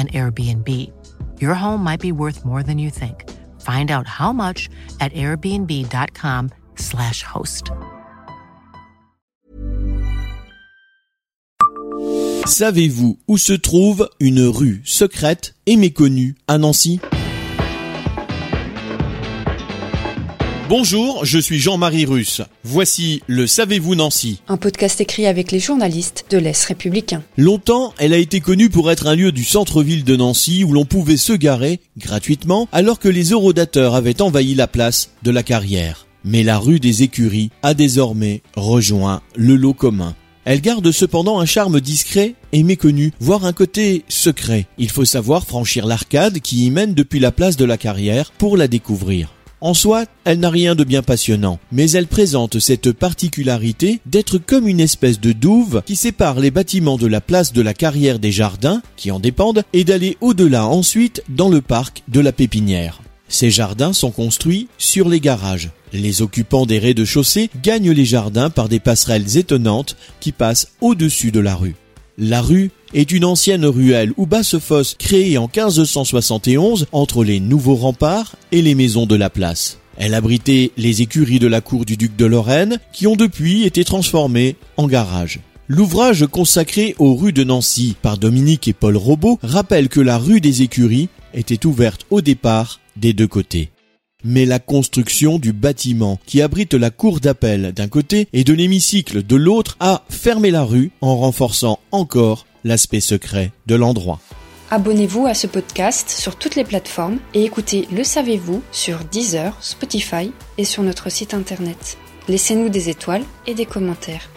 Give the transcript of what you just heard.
an Airbnb. Your home might be worth more than you think. Find out how much at airbnb.com/slash host. Savez-vous où se trouve une rue secrète et méconnue à Nancy? Bonjour, je suis Jean-Marie Russe. Voici le Savez-vous Nancy Un podcast écrit avec les journalistes de l'Est républicain. Longtemps, elle a été connue pour être un lieu du centre-ville de Nancy où l'on pouvait se garer gratuitement alors que les eurodateurs avaient envahi la place de la carrière. Mais la rue des écuries a désormais rejoint le lot commun. Elle garde cependant un charme discret et méconnu, voire un côté secret. Il faut savoir franchir l'arcade qui y mène depuis la place de la carrière pour la découvrir. En soi, elle n'a rien de bien passionnant, mais elle présente cette particularité d'être comme une espèce de douve qui sépare les bâtiments de la place de la carrière des jardins, qui en dépendent, et d'aller au-delà ensuite dans le parc de la pépinière. Ces jardins sont construits sur les garages. Les occupants des rez-de-chaussée gagnent les jardins par des passerelles étonnantes qui passent au-dessus de la rue. La rue est une ancienne ruelle ou basse-fosse créée en 1571 entre les nouveaux remparts et les maisons de la place. Elle abritait les écuries de la cour du duc de Lorraine qui ont depuis été transformées en garage. L'ouvrage consacré aux rues de Nancy par Dominique et Paul Robot rappelle que la rue des écuries était ouverte au départ des deux côtés mais la construction du bâtiment qui abrite la cour d'appel d'un côté et de l'hémicycle de l'autre a fermé la rue en renforçant encore l'aspect secret de l'endroit. Abonnez-vous à ce podcast sur toutes les plateformes et écoutez Le Savez-vous sur Deezer, Spotify et sur notre site internet. Laissez-nous des étoiles et des commentaires.